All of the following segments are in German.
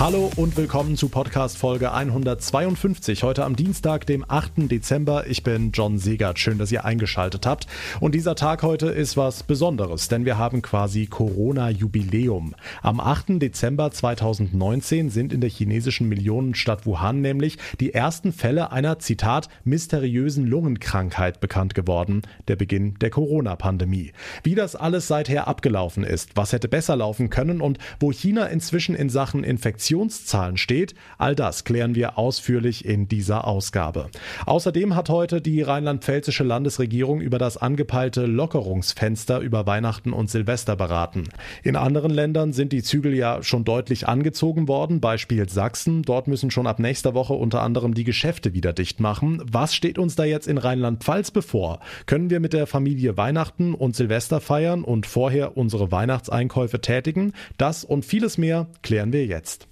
Hallo und willkommen zu Podcast Folge 152. Heute am Dienstag, dem 8. Dezember. Ich bin John Segert. Schön, dass ihr eingeschaltet habt. Und dieser Tag heute ist was Besonderes, denn wir haben quasi Corona-Jubiläum. Am 8. Dezember 2019 sind in der chinesischen Millionenstadt Wuhan nämlich die ersten Fälle einer, Zitat, mysteriösen Lungenkrankheit bekannt geworden. Der Beginn der Corona-Pandemie. Wie das alles seither abgelaufen ist, was hätte besser laufen können und wo China inzwischen in Sachen Infektion Infektionszahlen steht, all das klären wir ausführlich in dieser Ausgabe. Außerdem hat heute die rheinland-pfälzische Landesregierung über das angepeilte Lockerungsfenster über Weihnachten und Silvester beraten. In anderen Ländern sind die Zügel ja schon deutlich angezogen worden, Beispiel Sachsen. Dort müssen schon ab nächster Woche unter anderem die Geschäfte wieder dicht machen. Was steht uns da jetzt in Rheinland-Pfalz bevor? Können wir mit der Familie Weihnachten und Silvester feiern und vorher unsere Weihnachtseinkäufe tätigen? Das und vieles mehr klären wir jetzt.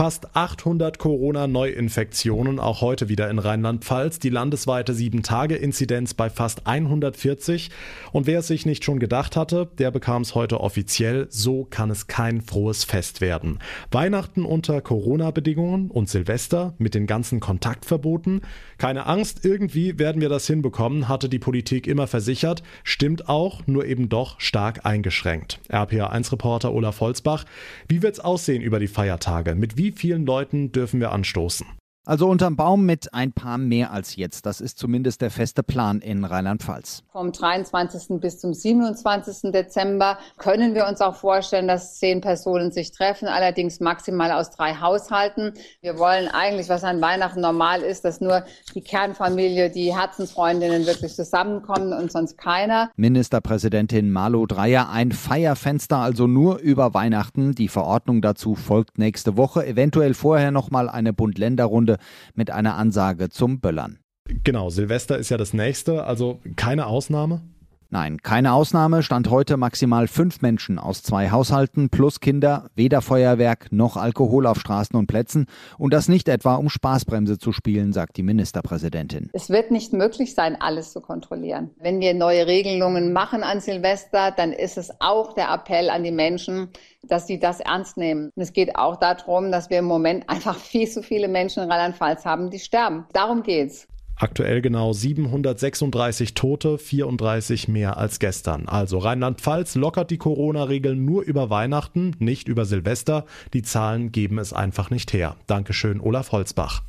Fast 800 Corona-Neuinfektionen, auch heute wieder in Rheinland-Pfalz. Die landesweite 7-Tage-Inzidenz bei fast 140. Und wer es sich nicht schon gedacht hatte, der bekam es heute offiziell. So kann es kein frohes Fest werden. Weihnachten unter Corona-Bedingungen und Silvester mit den ganzen Kontaktverboten. Keine Angst, irgendwie werden wir das hinbekommen, hatte die Politik immer versichert. Stimmt auch, nur eben doch stark eingeschränkt. RPA1-Reporter Olaf Holzbach. Wie wird's aussehen über die Feiertage? Mit wie wie vielen Leuten dürfen wir anstoßen? Also unterm Baum mit ein paar mehr als jetzt. Das ist zumindest der feste Plan in Rheinland-Pfalz. Vom 23. bis zum 27. Dezember können wir uns auch vorstellen, dass zehn Personen sich treffen, allerdings maximal aus drei Haushalten. Wir wollen eigentlich, was an Weihnachten normal ist, dass nur die Kernfamilie, die Herzensfreundinnen wirklich zusammenkommen und sonst keiner. Ministerpräsidentin Malu Dreyer, ein Feierfenster also nur über Weihnachten. Die Verordnung dazu folgt nächste Woche. Eventuell vorher nochmal eine Bund-Länder-Runde mit einer Ansage zum Böllern. Genau, Silvester ist ja das nächste, also keine Ausnahme? Nein, keine Ausnahme. Stand heute maximal fünf Menschen aus zwei Haushalten plus Kinder, weder Feuerwerk noch Alkohol auf Straßen und Plätzen. Und das nicht etwa, um Spaßbremse zu spielen, sagt die Ministerpräsidentin. Es wird nicht möglich sein, alles zu kontrollieren. Wenn wir neue Regelungen machen an Silvester, dann ist es auch der Appell an die Menschen, dass sie das ernst nehmen. Und es geht auch darum, dass wir im Moment einfach viel zu viele Menschen in Rheinland-Pfalz haben, die sterben. Darum geht's. Aktuell genau 736 Tote, 34 mehr als gestern. Also Rheinland-Pfalz lockert die Corona-Regeln nur über Weihnachten, nicht über Silvester. Die Zahlen geben es einfach nicht her. Dankeschön, Olaf Holzbach.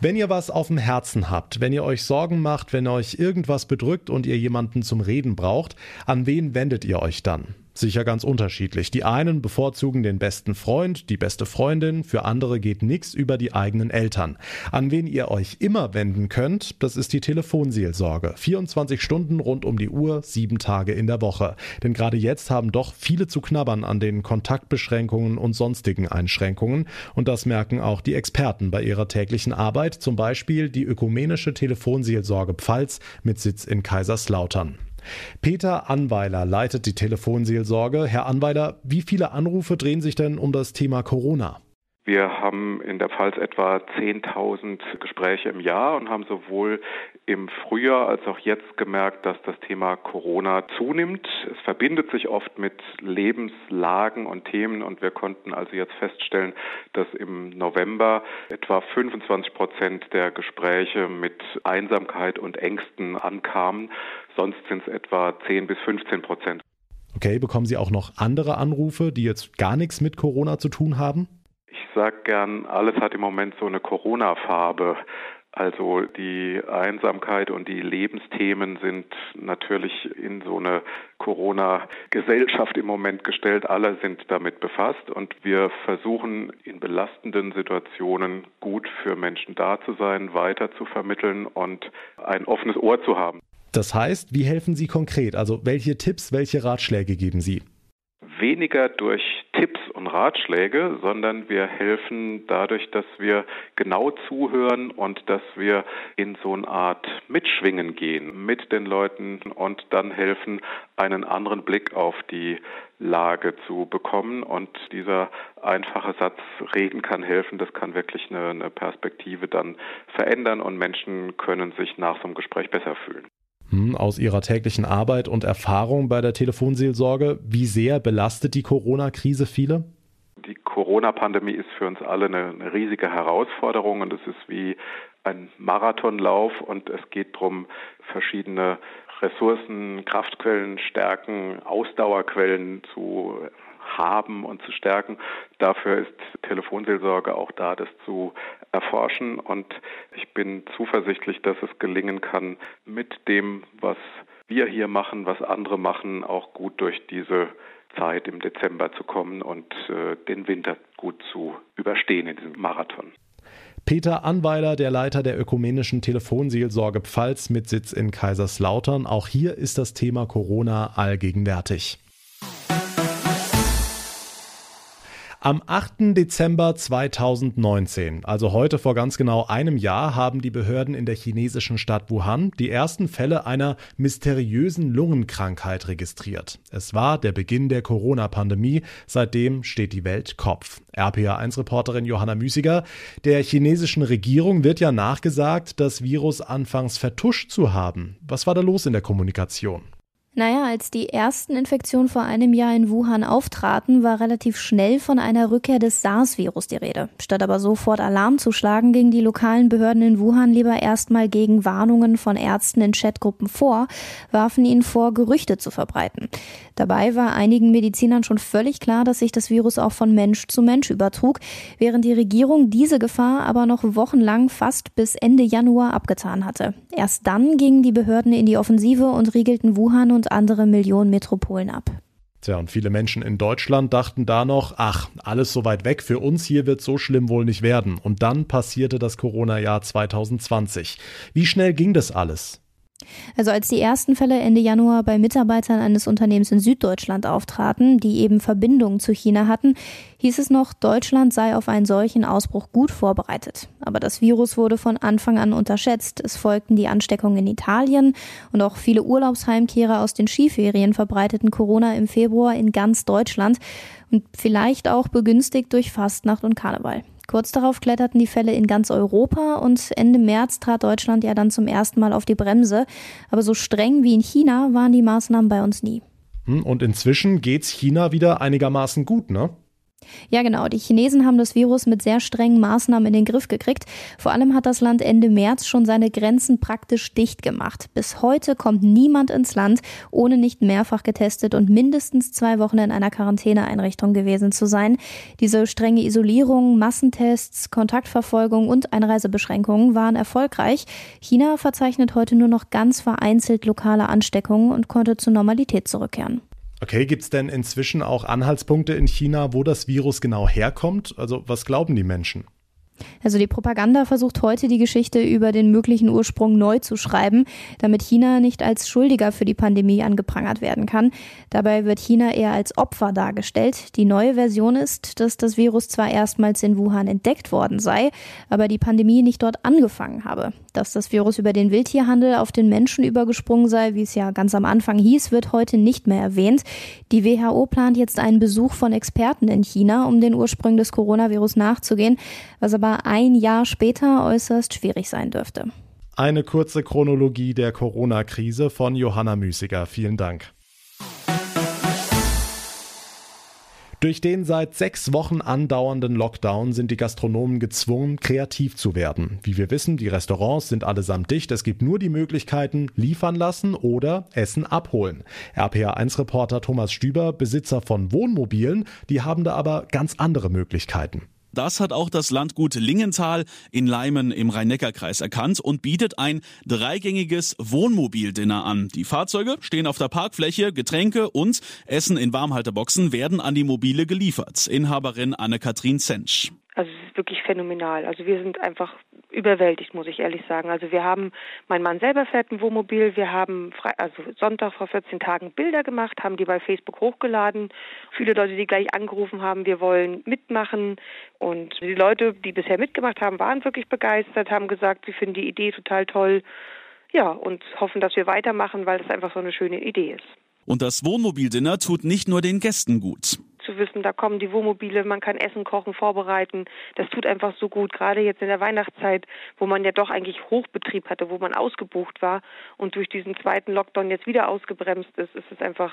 Wenn ihr was auf dem Herzen habt, wenn ihr euch Sorgen macht, wenn euch irgendwas bedrückt und ihr jemanden zum Reden braucht, an wen wendet ihr euch dann? Sicher ganz unterschiedlich. Die einen bevorzugen den besten Freund, die beste Freundin, für andere geht nichts über die eigenen Eltern. An wen ihr euch immer wenden könnt, das ist die Telefonseelsorge. 24 Stunden rund um die Uhr, sieben Tage in der Woche. Denn gerade jetzt haben doch viele zu knabbern an den Kontaktbeschränkungen und sonstigen Einschränkungen. Und das merken auch die Experten bei ihrer täglichen Arbeit, zum Beispiel die ökumenische Telefonseelsorge Pfalz mit Sitz in Kaiserslautern. Peter Anweiler leitet die Telefonseelsorge. Herr Anweiler, wie viele Anrufe drehen sich denn um das Thema Corona? Wir haben in der Pfalz etwa 10.000 Gespräche im Jahr und haben sowohl im Frühjahr als auch jetzt gemerkt, dass das Thema Corona zunimmt. Es verbindet sich oft mit Lebenslagen und Themen und wir konnten also jetzt feststellen, dass im November etwa 25 Prozent der Gespräche mit Einsamkeit und Ängsten ankamen. Sonst sind es etwa 10 bis 15 Prozent. Okay, bekommen Sie auch noch andere Anrufe, die jetzt gar nichts mit Corona zu tun haben? sage gern, alles hat im Moment so eine Corona-Farbe. Also die Einsamkeit und die Lebensthemen sind natürlich in so eine Corona-Gesellschaft im Moment gestellt. Alle sind damit befasst und wir versuchen in belastenden Situationen gut für Menschen da zu sein, weiter zu vermitteln und ein offenes Ohr zu haben. Das heißt, wie helfen Sie konkret? Also welche Tipps, welche Ratschläge geben Sie? weniger durch und Ratschläge, sondern wir helfen dadurch, dass wir genau zuhören und dass wir in so eine Art Mitschwingen gehen mit den Leuten und dann helfen, einen anderen Blick auf die Lage zu bekommen. Und dieser einfache Satz, reden kann helfen, das kann wirklich eine, eine Perspektive dann verändern und Menschen können sich nach so einem Gespräch besser fühlen. Hm, aus Ihrer täglichen Arbeit und Erfahrung bei der Telefonseelsorge, wie sehr belastet die Corona-Krise viele? Die Corona-Pandemie ist für uns alle eine, eine riesige Herausforderung und es ist wie ein Marathonlauf und es geht darum, verschiedene Ressourcen, Kraftquellen, Stärken, Ausdauerquellen zu haben und zu stärken. Dafür ist Telefonseelsorge auch da, das zu erforschen. Und ich bin zuversichtlich, dass es gelingen kann, mit dem, was wir hier machen, was andere machen, auch gut durch diese Zeit im Dezember zu kommen und äh, den Winter gut zu überstehen in diesem Marathon. Peter Anweiler, der Leiter der ökumenischen Telefonseelsorge Pfalz mit Sitz in Kaiserslautern. Auch hier ist das Thema Corona allgegenwärtig. Am 8. Dezember 2019, also heute vor ganz genau einem Jahr, haben die Behörden in der chinesischen Stadt Wuhan die ersten Fälle einer mysteriösen Lungenkrankheit registriert. Es war der Beginn der Corona-Pandemie. Seitdem steht die Welt Kopf. RPA1-Reporterin Johanna Müßiger. Der chinesischen Regierung wird ja nachgesagt, das Virus anfangs vertuscht zu haben. Was war da los in der Kommunikation? Naja, als die ersten Infektionen vor einem Jahr in Wuhan auftraten, war relativ schnell von einer Rückkehr des SARS-Virus die Rede. Statt aber sofort Alarm zu schlagen, gingen die lokalen Behörden in Wuhan lieber erstmal gegen Warnungen von Ärzten in Chatgruppen vor, warfen ihnen vor, Gerüchte zu verbreiten. Dabei war einigen Medizinern schon völlig klar, dass sich das Virus auch von Mensch zu Mensch übertrug, während die Regierung diese Gefahr aber noch wochenlang fast bis Ende Januar abgetan hatte. Erst dann gingen die Behörden in die Offensive und riegelten Wuhan und andere Millionenmetropolen ab. Tja, und viele Menschen in Deutschland dachten da noch, ach, alles so weit weg, für uns hier wird so schlimm wohl nicht werden. Und dann passierte das Corona-Jahr 2020. Wie schnell ging das alles? Also als die ersten Fälle Ende Januar bei Mitarbeitern eines Unternehmens in Süddeutschland auftraten, die eben Verbindungen zu China hatten, hieß es noch, Deutschland sei auf einen solchen Ausbruch gut vorbereitet. Aber das Virus wurde von Anfang an unterschätzt. Es folgten die Ansteckungen in Italien und auch viele Urlaubsheimkehrer aus den Skiferien verbreiteten Corona im Februar in ganz Deutschland und vielleicht auch begünstigt durch Fastnacht und Karneval. Kurz darauf kletterten die Fälle in ganz Europa und Ende März trat Deutschland ja dann zum ersten Mal auf die Bremse. Aber so streng wie in China waren die Maßnahmen bei uns nie. Hm, und inzwischen geht's China wieder einigermaßen gut, ne? Ja, genau. Die Chinesen haben das Virus mit sehr strengen Maßnahmen in den Griff gekriegt. Vor allem hat das Land Ende März schon seine Grenzen praktisch dicht gemacht. Bis heute kommt niemand ins Land, ohne nicht mehrfach getestet und mindestens zwei Wochen in einer Quarantäneeinrichtung gewesen zu sein. Diese strenge Isolierung, Massentests, Kontaktverfolgung und Einreisebeschränkungen waren erfolgreich. China verzeichnet heute nur noch ganz vereinzelt lokale Ansteckungen und konnte zur Normalität zurückkehren. Okay, gibt es denn inzwischen auch Anhaltspunkte in China, wo das Virus genau herkommt? Also was glauben die Menschen? Also die Propaganda versucht heute die Geschichte über den möglichen Ursprung neu zu schreiben, damit China nicht als Schuldiger für die Pandemie angeprangert werden kann. Dabei wird China eher als Opfer dargestellt. Die neue Version ist, dass das Virus zwar erstmals in Wuhan entdeckt worden sei, aber die Pandemie nicht dort angefangen habe. Dass das Virus über den Wildtierhandel auf den Menschen übergesprungen sei, wie es ja ganz am Anfang hieß, wird heute nicht mehr erwähnt. Die WHO plant jetzt einen Besuch von Experten in China, um den Ursprung des Coronavirus nachzugehen, was aber aber ein Jahr später äußerst schwierig sein dürfte. Eine kurze Chronologie der Corona-Krise von Johanna Müßiger. Vielen Dank. Durch den seit sechs Wochen andauernden Lockdown sind die Gastronomen gezwungen, kreativ zu werden. Wie wir wissen, die Restaurants sind allesamt dicht. Es gibt nur die Möglichkeiten, liefern lassen oder Essen abholen. RPA1-Reporter Thomas Stüber, Besitzer von Wohnmobilen, die haben da aber ganz andere Möglichkeiten. Das hat auch das Landgut Lingenthal in Leimen im Rhein-Neckar-Kreis erkannt und bietet ein dreigängiges Wohnmobildinner an. Die Fahrzeuge stehen auf der Parkfläche, Getränke und Essen in Warmhalterboxen werden an die Mobile geliefert. Inhaberin Anne-Kathrin Zensch. Also es ist wirklich phänomenal. Also wir sind einfach überwältigt, muss ich ehrlich sagen. Also wir haben, mein Mann selber fährt ein Wohnmobil, wir haben frei, also Sonntag vor 14 Tagen Bilder gemacht, haben die bei Facebook hochgeladen. Viele Leute, die gleich angerufen haben, wir wollen mitmachen. Und die Leute, die bisher mitgemacht haben, waren wirklich begeistert, haben gesagt, sie finden die Idee total toll. Ja, und hoffen, dass wir weitermachen, weil das einfach so eine schöne Idee ist. Und das Wohnmobildinner tut nicht nur den Gästen gut zu wissen, da kommen die Wohnmobile, man kann Essen kochen, vorbereiten. Das tut einfach so gut, gerade jetzt in der Weihnachtszeit, wo man ja doch eigentlich Hochbetrieb hatte, wo man ausgebucht war und durch diesen zweiten Lockdown jetzt wieder ausgebremst ist, ist es einfach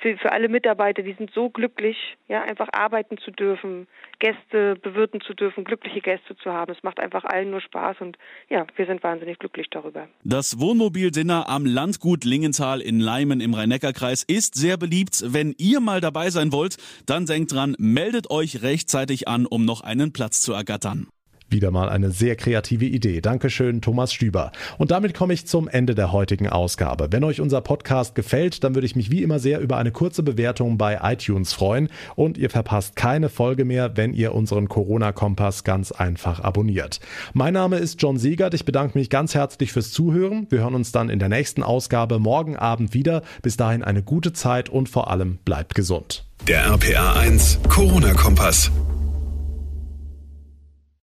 für, für alle Mitarbeiter, die sind so glücklich, ja, einfach arbeiten zu dürfen, Gäste bewirten zu dürfen, glückliche Gäste zu haben. Es macht einfach allen nur Spaß und ja, wir sind wahnsinnig glücklich darüber. Das Wohnmobil-Dinner am Landgut Lingenthal in Leimen im Rhein-Neckar-Kreis ist sehr beliebt. Wenn ihr mal dabei sein wollt, dann denkt dran, meldet euch rechtzeitig an, um noch einen Platz zu ergattern. Wieder mal eine sehr kreative Idee. Dankeschön, Thomas Stüber. Und damit komme ich zum Ende der heutigen Ausgabe. Wenn euch unser Podcast gefällt, dann würde ich mich wie immer sehr über eine kurze Bewertung bei iTunes freuen. Und ihr verpasst keine Folge mehr, wenn ihr unseren Corona-Kompass ganz einfach abonniert. Mein Name ist John Siegert. Ich bedanke mich ganz herzlich fürs Zuhören. Wir hören uns dann in der nächsten Ausgabe morgen Abend wieder. Bis dahin eine gute Zeit und vor allem bleibt gesund. Der RPA 1 Corona-Kompass.